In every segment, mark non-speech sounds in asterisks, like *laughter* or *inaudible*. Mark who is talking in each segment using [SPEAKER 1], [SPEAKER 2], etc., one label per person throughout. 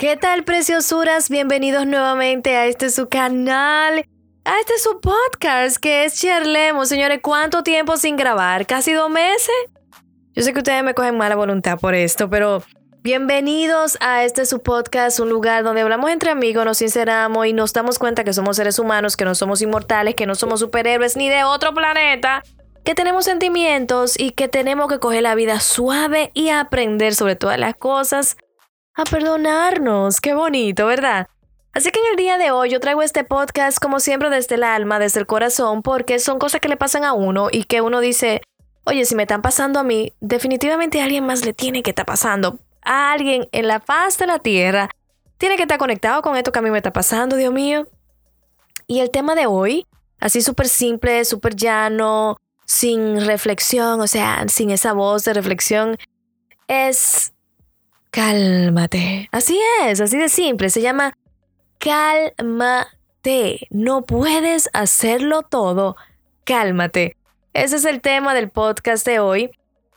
[SPEAKER 1] ¿Qué tal, preciosuras? Bienvenidos nuevamente a este su canal, a este su podcast que es Charlemos. Señores, ¿cuánto tiempo sin grabar? ¿Casi dos meses? Yo sé que ustedes me cogen mala voluntad por esto, pero bienvenidos a este su podcast, un lugar donde hablamos entre amigos, nos sinceramos y nos damos cuenta que somos seres humanos, que no somos inmortales, que no somos superhéroes ni de otro planeta, que tenemos sentimientos y que tenemos que coger la vida suave y aprender sobre todas las cosas a perdonarnos. Qué bonito, ¿verdad? Así que en el día de hoy yo traigo este podcast como siempre desde el alma, desde el corazón, porque son cosas que le pasan a uno y que uno dice, oye, si me están pasando a mí, definitivamente a alguien más le tiene que estar pasando. A alguien en la faz de la tierra tiene que estar conectado con esto que a mí me está pasando, Dios mío. Y el tema de hoy, así súper simple, súper llano, sin reflexión, o sea, sin esa voz de reflexión, es cálmate. Así es, así de simple. Se llama cálmate. No puedes hacerlo todo. Cálmate. Ese es el tema del podcast de hoy.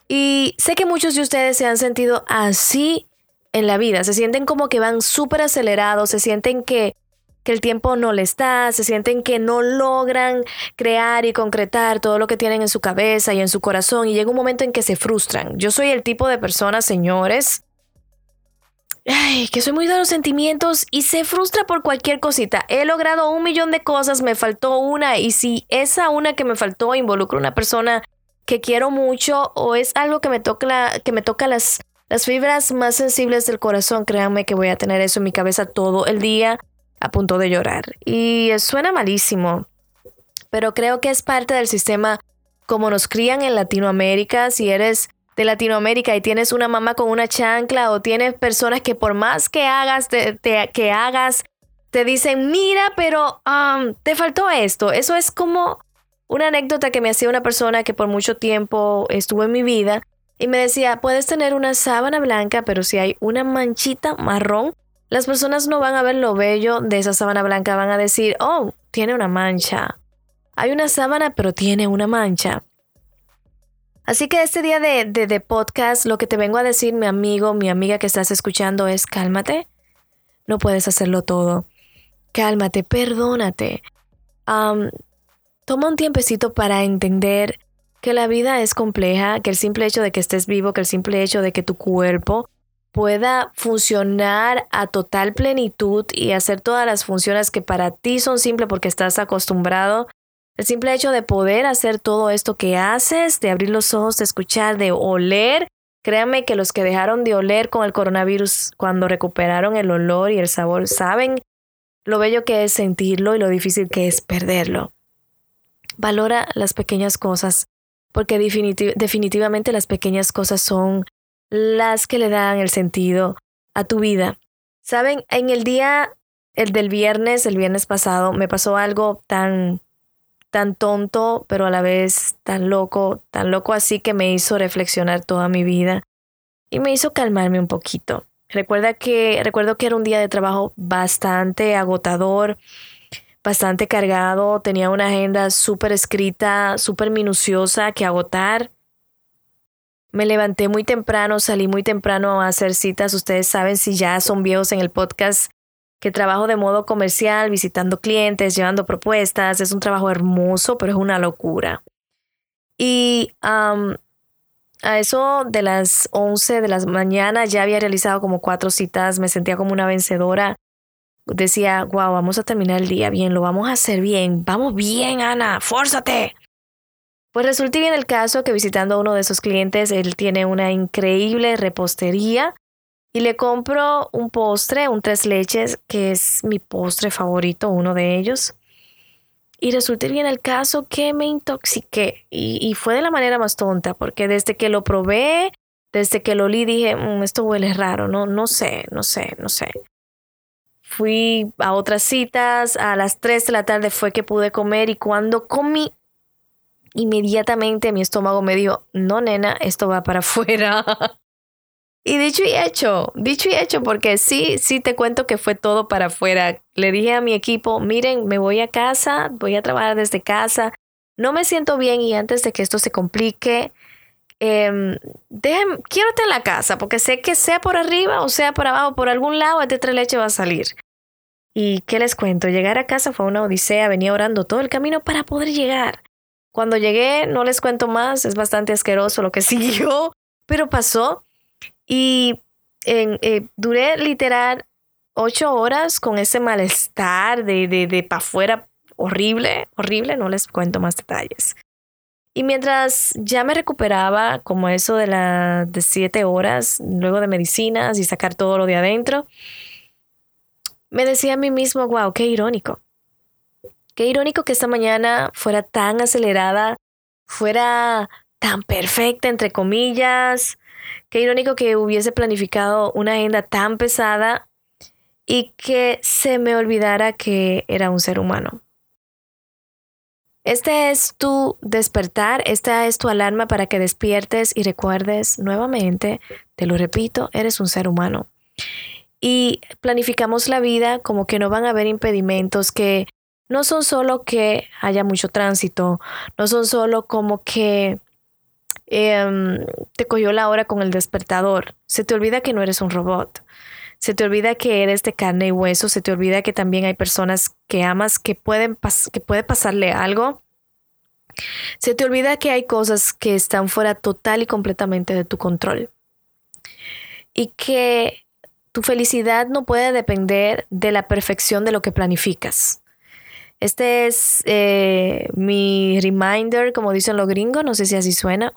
[SPEAKER 1] Y sé que muchos de ustedes se han sentido así en la vida. Se sienten como que van súper acelerados, se sienten que, que el tiempo no les da, se sienten que no logran crear y concretar todo lo que tienen en su cabeza y en su corazón. Y llega un momento en que se frustran. Yo soy el tipo de persona, señores, ay, que soy muy de los sentimientos y se frustra por cualquier cosita. He logrado un millón de cosas, me faltó una y si esa una que me faltó involucra una persona que quiero mucho o es algo que me toca, que me toca las, las fibras más sensibles del corazón, créanme que voy a tener eso en mi cabeza todo el día a punto de llorar. Y suena malísimo, pero creo que es parte del sistema como nos crían en Latinoamérica. Si eres de Latinoamérica y tienes una mamá con una chancla o tienes personas que por más que hagas, te, que hagas, te dicen, mira, pero um, te faltó esto. Eso es como una anécdota que me hacía una persona que por mucho tiempo estuvo en mi vida y me decía, puedes tener una sábana blanca, pero si hay una manchita marrón, las personas no van a ver lo bello de esa sábana blanca, van a decir, oh, tiene una mancha. Hay una sábana, pero tiene una mancha. Así que este día de, de, podcast, lo que te vengo a decir, mi amigo, mi amiga que estás escuchando, es cálmate. No puedes hacerlo todo. Cálmate, perdónate. toma un tiempecito para entender que la vida es compleja, que el simple hecho de que estés vivo, que el simple hecho de que tu cuerpo pueda funcionar a total plenitud y hacer todas las funciones que para ti son simples porque estás acostumbrado el simple hecho de poder hacer todo esto que haces, de abrir los ojos, de escuchar, de oler, créanme que los que dejaron de oler con el coronavirus cuando recuperaron el olor y el sabor saben lo bello que es sentirlo y lo difícil que es perderlo. Valora las pequeñas cosas, porque definitivamente las pequeñas cosas son las que le dan el sentido a tu vida. Saben, en el día el del viernes, el viernes pasado, me pasó algo tan tan tonto, pero a la vez tan loco, tan loco así que me hizo reflexionar toda mi vida y me hizo calmarme un poquito. Recuerda que, recuerdo que era un día de trabajo bastante agotador, bastante cargado, tenía una agenda súper escrita, súper minuciosa que agotar. Me levanté muy temprano, salí muy temprano a hacer citas. Ustedes saben si ya son viejos en el podcast que trabajo de modo comercial, visitando clientes, llevando propuestas. Es un trabajo hermoso, pero es una locura. Y a eso de las 11 de la mañana ya había realizado como cuatro citas, me sentía como una vencedora. Decía, wow, vamos a terminar el día bien, lo vamos a hacer bien, vamos bien, Ana, fórzate. Pues resulta bien el caso que visitando a uno de esos clientes, él tiene una increíble repostería y le compro un postre, un tres leches, que es mi postre favorito, uno de ellos. Y resulta bien el caso que me intoxiqué y, fue de la manera más tonta, porque desde que lo probé, desde que lo olí, dije, mm, esto huele raro, no, no sé, no sé, no sé. Fui a otras citas, a las 3 de la tarde fue que pude comer y cuando comí, inmediatamente mi estómago me dijo, no nena, esto va para *laughs* afuera. Y dicho y hecho, dicho y hecho, porque sí, sí te cuento que fue todo para afuera. Le dije a mi equipo, miren, me voy a casa, voy a trabajar desde casa, no me siento bien y antes de que esto se complique, eh, en la casa, porque sé que sea por arriba o sea por abajo, por algún lado, este tres leche va a salir. Y qué les cuento, llegar a casa fue una odisea, venía orando todo el camino para poder llegar. Cuando llegué, no les cuento más, es bastante asqueroso lo que *laughs* siguió, pero pasó. Y eh, duré literal ocho horas con ese malestar de, de, de para afuera horrible, horrible, no les cuento más detalles. Y mientras ya me recuperaba, como eso de las de siete horas, luego de medicinas y sacar todo lo de adentro, me decía a mí mismo, wow, qué irónico. Qué irónico que esta mañana fuera tan acelerada, fuera tan perfecta, entre comillas. Qué irónico que hubiese planificado una agenda tan pesada y que se me olvidara que era un ser humano. Este es tu despertar, esta es tu alarma para que despiertes y recuerdes nuevamente, te lo repito, eres un ser humano. Y planificamos la vida como que no van a haber impedimentos, que no son solo que haya mucho tránsito, no son solo como que em, te cogió la hora con el despertador, se te olvida que no eres un robot. Se te olvida que eres de carne y hueso, se te olvida que también hay personas que amas que pueden que puede pasarle algo. Se te olvida que hay cosas que están fuera total y completamente de tu control. Y que tu felicidad no puede depender de la perfección de lo que planificas. Este es eh, mi reminder, como dicen los gringos, no sé si así suena,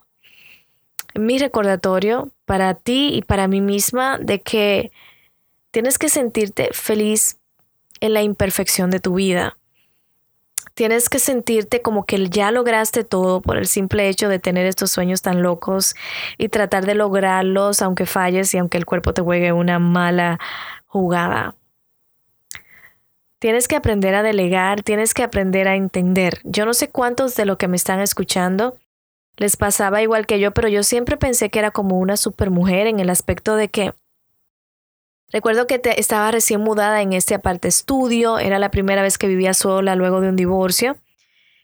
[SPEAKER 1] mi recordatorio para ti y para mí misma de que Tienes que sentirte feliz en la imperfección de tu vida. Tienes que sentirte como que ya lograste todo por el simple hecho de tener estos sueños tan locos y tratar de lograrlos aunque falles y aunque el cuerpo te juegue una mala jugada. Tienes que aprender a delegar, tienes que aprender a entender. Yo no sé cuántos de los que me están escuchando les pasaba igual que yo, pero yo siempre pensé que era como una supermujer en el aspecto de que Recuerdo que estaba recién mudada en este aparte estudio, era la primera vez que vivía sola luego de un divorcio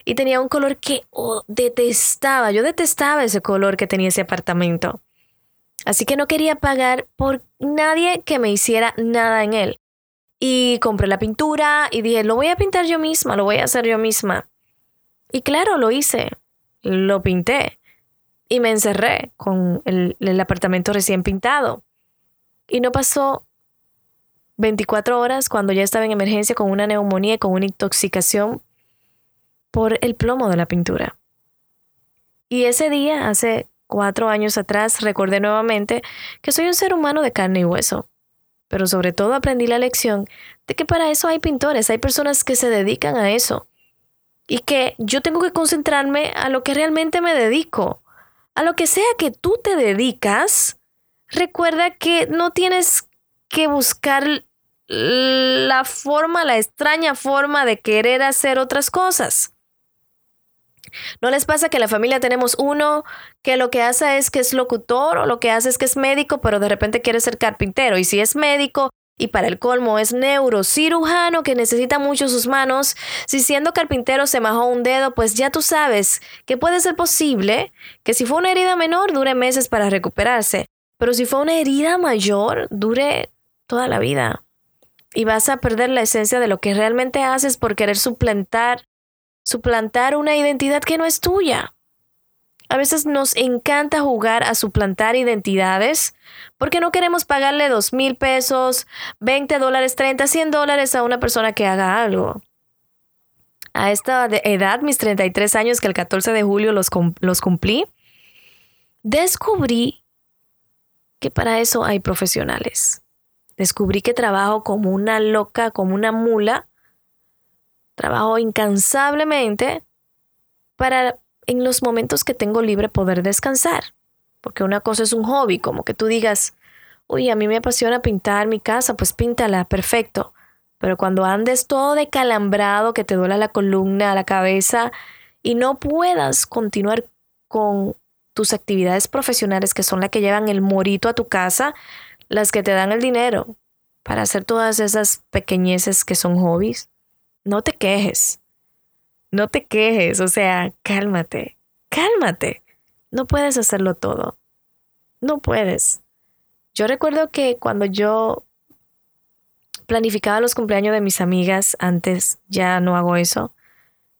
[SPEAKER 1] y tenía un color que oh, detestaba, yo detestaba ese color que tenía ese apartamento. Así que no quería pagar por nadie que me hiciera nada en él. Y compré la pintura y dije, lo voy a pintar yo misma, lo voy a hacer yo misma. Y claro, lo hice, lo pinté y me encerré con el, apartamento recién pintado. Y no pasó 24 horas cuando ya estaba en emergencia con una neumonía y con una intoxicación por el plomo de la pintura. Y ese día, hace cuatro años atrás, recordé nuevamente que soy un ser humano de carne y hueso. Pero sobre todo aprendí la lección de que para eso hay pintores, hay personas que se dedican a eso. Y que yo tengo que concentrarme a lo que realmente me dedico. A lo que sea que tú te dedicas, recuerda que no tienes que buscar la forma, la extraña forma de querer hacer otras cosas. ¿No les pasa que en la familia tenemos uno que lo que hace es que es locutor o lo que hace es que es médico, pero de repente quiere ser carpintero? Y si es médico y para el colmo es neurocirujano que necesita mucho sus manos, si siendo carpintero se majó un dedo, pues ya tú sabes que puede ser posible que si fue una herida menor dure meses para recuperarse, pero si fue una herida mayor dure toda la vida. Y vas a perder la esencia de lo que realmente haces por querer suplantar, suplantar una identidad que no es tuya. A veces nos encanta jugar a suplantar identidades porque no queremos pagarle dos mil pesos, 20 dólares, 30, 100 dólares a una persona que haga algo. A esta edad, mis 33 años, que el 14 de julio los, los cumplí, descubrí que para eso hay profesionales. Descubrí que trabajo como una loca, como una mula. Trabajo incansablemente para en los momentos que tengo libre poder descansar. Porque una cosa es un hobby, como que tú digas, uy, a mí me apasiona pintar mi casa, pues píntala, perfecto. Pero cuando andes todo decalambrado, que te duela la columna, la cabeza, y no puedas continuar con tus actividades profesionales, que son las que llevan el morito a tu casa, las que te dan el dinero para hacer todas esas pequeñeces que son hobbies, no te quejes. No te quejes, o sea, cálmate, cálmate. No puedes hacerlo todo. No puedes. Yo recuerdo que cuando yo planificaba los cumpleaños de mis amigas, antes ya no hago eso,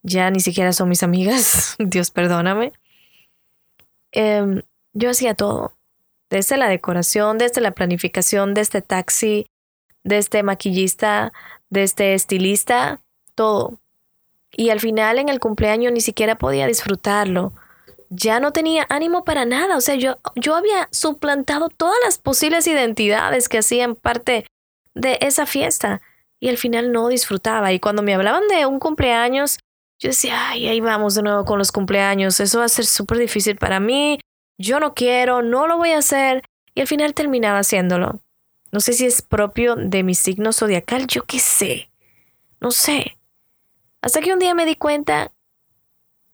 [SPEAKER 1] ya ni siquiera son mis amigas, *laughs* Dios perdóname. Em, yo hacía todo, desde la decoración, desde la planificación, desde taxi, desde maquillista, desde estilista, todo. Y al final en el cumpleaños ni siquiera podía disfrutarlo. Ya no tenía ánimo para nada. O sea, yo, yo había suplantado todas las posibles identidades que hacían parte de esa fiesta. Y al final no disfrutaba. Y cuando me hablaban de un cumpleaños, yo decía, ay, ahí vamos de nuevo con los cumpleaños. Eso va a ser súper difícil para mí. Yo no quiero, no lo voy a hacer. Y al final terminaba haciéndolo. No sé si es propio de mi signo zodiacal, yo qué sé. No sé. Hasta que un día me di cuenta,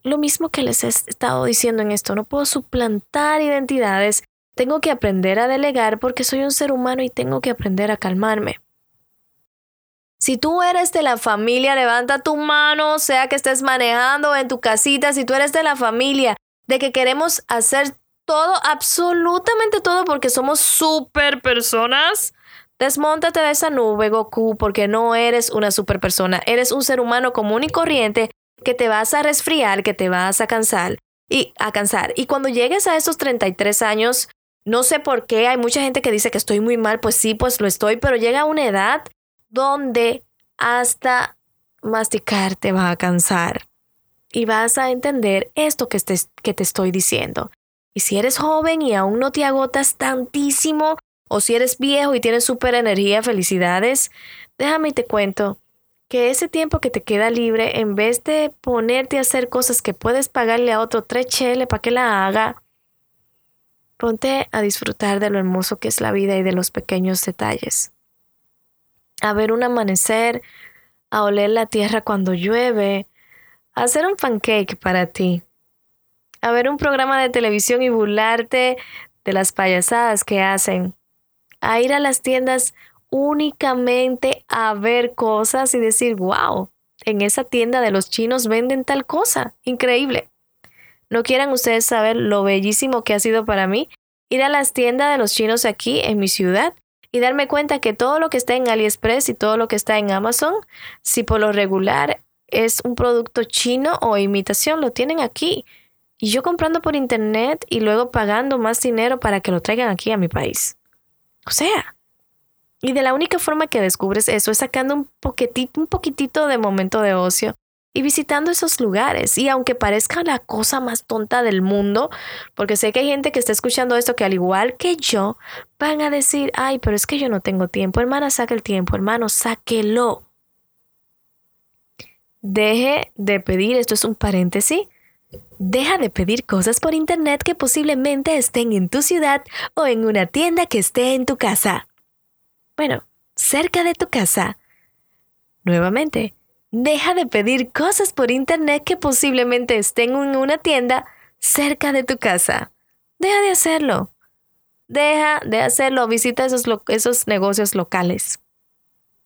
[SPEAKER 1] lo mismo que les he estado diciendo en esto, no puedo suplantar identidades, tengo que aprender a delegar porque soy un ser humano y tengo que aprender a calmarme. Si tú eres de la familia, levanta tu mano, sea que estés manejando en tu casita, si tú eres de la familia, de que queremos hacer todo, absolutamente todo, porque somos super personas, Desmóntate de esa nube, Goku, porque no eres una super persona. Eres un ser humano común y corriente que te vas a resfriar, que te vas a cansar y a cansar. Y cuando llegues a esos 33 años, no sé por qué, hay mucha gente que dice que estoy muy mal, pues sí, pues lo estoy, pero llega una edad donde hasta masticar te va a cansar y vas a entender esto que te, que te estoy diciendo. Y si eres joven y aún no te agotas tantísimo, o si eres viejo y tienes súper energía, felicidades, déjame y te cuento que ese tiempo que te queda libre, en vez de ponerte a hacer cosas que puedes pagarle a otro tres para que la haga, ponte a disfrutar de lo hermoso que es la vida y de los pequeños detalles. A ver un amanecer, a oler la tierra cuando llueve, a hacer un pancake para ti, a ver un programa de televisión y burlarte de las payasadas que hacen, a ir a las tiendas únicamente a ver cosas y decir, wow, en esa tienda de los chinos venden tal cosa, increíble. No quieran ustedes saber lo bellísimo que ha sido para mí ir a las tiendas de los chinos aquí en mi ciudad y darme cuenta que todo lo que está en AliExpress y todo lo que está en Amazon, si por lo regular es un producto chino o imitación, lo tienen aquí. Y yo comprando por internet y luego pagando más dinero para que lo traigan aquí a mi país. O sea, y de la única forma que descubres eso es sacando un poquitito, un poquitito de momento de ocio y visitando esos lugares. Y aunque parezca la cosa más tonta del mundo, porque sé que hay gente que está escuchando esto que al igual que yo, van a decir, ay, pero es que yo no tengo tiempo. Hermana, saca el tiempo, hermano, sáquelo. Deje de pedir, esto es un paréntesis, Deja de pedir cosas por internet que posiblemente estén en tu ciudad o en una tienda que esté en tu casa. Bueno, cerca de tu casa. Nuevamente, deja de pedir cosas por internet que posiblemente estén en una tienda cerca de tu casa. Deja de hacerlo. Deja de hacerlo. Visita esos, esos negocios locales.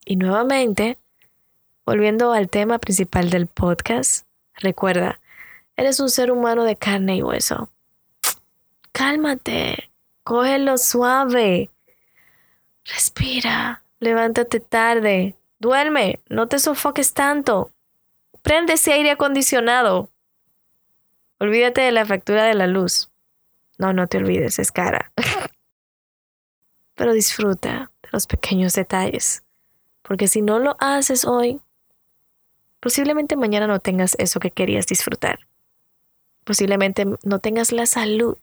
[SPEAKER 1] Y nuevamente, volviendo al tema principal del podcast, recuerda, Eres un ser humano de carne y hueso. Cálmate, cógelo suave. Respira, levántate tarde, duerme, no te sofoques tanto. Prende ese aire acondicionado. Olvídate de la factura de la luz. No, no te olvides, es cara. *laughs* Pero disfruta de los pequeños detalles, porque si no lo haces hoy, posiblemente mañana no tengas eso que querías disfrutar posiblemente no tengas la salud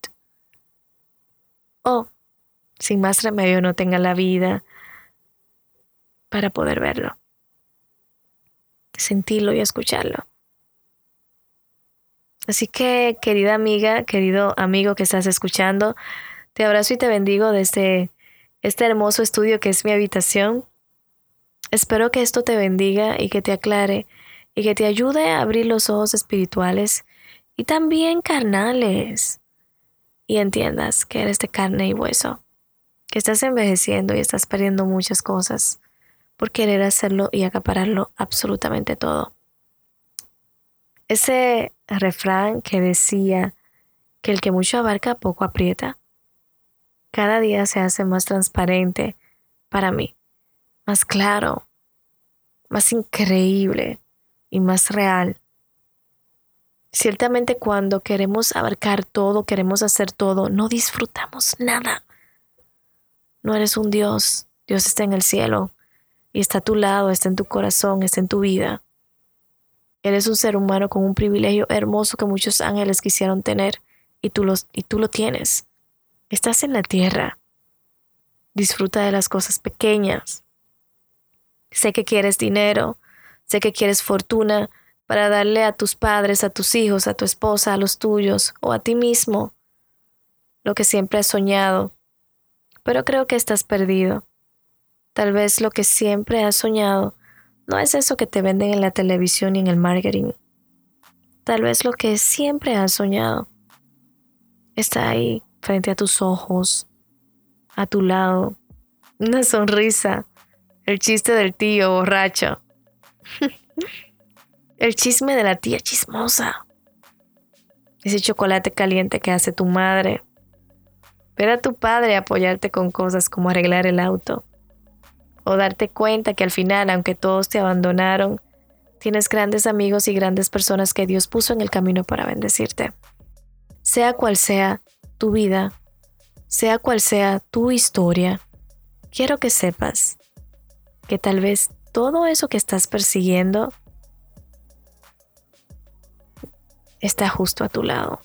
[SPEAKER 1] o, sin más remedio, no tengas la vida para poder verlo, sentirlo y escucharlo. Así que, querida amiga, querido amigo que estás escuchando, te abrazo y te bendigo desde este hermoso estudio que es mi habitación. Espero que esto te bendiga y que te aclare y que te ayude a abrir los ojos espirituales y también carnales. Y entiendas que eres de carne y hueso, que estás envejeciendo y estás perdiendo muchas cosas por querer hacerlo y acapararlo absolutamente todo. Ese refrán que decía que el que mucho abarca poco aprieta. Cada día se hace más transparente para mí, más claro, más increíble y más real. Ciertamente cuando queremos abarcar todo, queremos hacer todo, no disfrutamos nada. No eres un Dios, Dios está en el cielo y está a tu lado, está en tu corazón, está en tu vida. Eres un ser humano con un privilegio hermoso que muchos ángeles quisieron tener y tú, los, y tú lo tienes. Estás en la tierra. Disfruta de las cosas pequeñas. Sé que quieres dinero, sé que quieres fortuna para darle a tus padres, a tus hijos, a tu esposa, a los tuyos o a ti mismo lo que siempre has soñado. Pero creo que estás perdido. Tal vez lo que siempre has soñado no es eso que te venden en la televisión y en el marketing. Tal vez lo que siempre has soñado está ahí, frente a tus ojos, a tu lado. Una sonrisa, el chiste del tío borracho, *laughs* el chisme de la tía chismosa, ese chocolate caliente que hace tu madre, ver a tu padre apoyarte con cosas como arreglar el auto, o darte cuenta que al final, aunque todos te abandonaron, tienes grandes amigos y grandes personas que Dios puso en el camino para bendecirte. Sea cual sea tu vida, sea cual sea tu historia, quiero que sepas que tal vez todo eso que estás persiguiendo está justo a tu lado.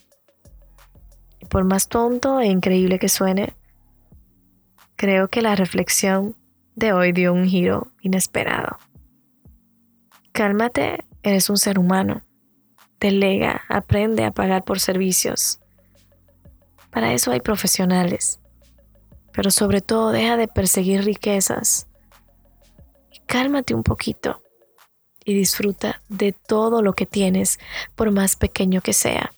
[SPEAKER 1] Por más tonto e increíble que suene, creo que la reflexión de hoy dio un giro inesperado. Cálmate, eres un ser humano. Delega, aprende a pagar por servicios. Para eso hay profesionales. Pero sobre todo deja de perseguir riquezas. Cálmate un poquito y disfruta de todo lo que tienes, por más pequeño que sea.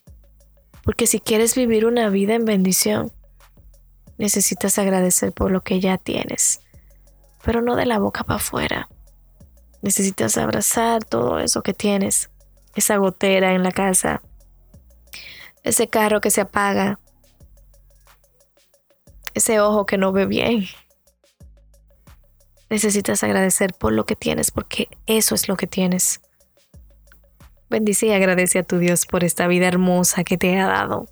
[SPEAKER 1] Porque si quieres vivir una vida en bendición, necesitas agradecer por lo que ya tienes pero no de la boca para afuera. Necesitas abrazar todo eso que tienes, esa gotera en la casa, ese carro que se apaga, ese ojo que no ve bien. Necesitas agradecer por lo que tienes, porque eso es lo que tienes. Bendice y agradece a tu Dios por esta vida hermosa que te ha dado.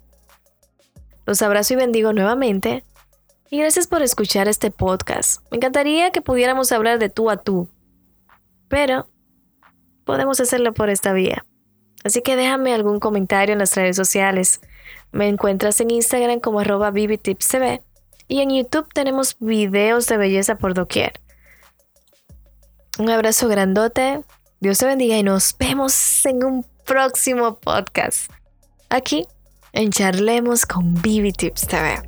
[SPEAKER 1] Los abrazo y bendigo nuevamente y gracias por escuchar este podcast. Me encantaría que pudiéramos hablar de tú a tú, pero podemos hacerlo por esta vía. Así que déjame algún comentario en las redes sociales. Me encuentras en Instagram como arroba TV y en YouTube tenemos videos de belleza por doquier. Un abrazo grandote, Dios te bendiga y nos vemos en un próximo podcast. Aquí en Charlemos con Vivi Tips TV.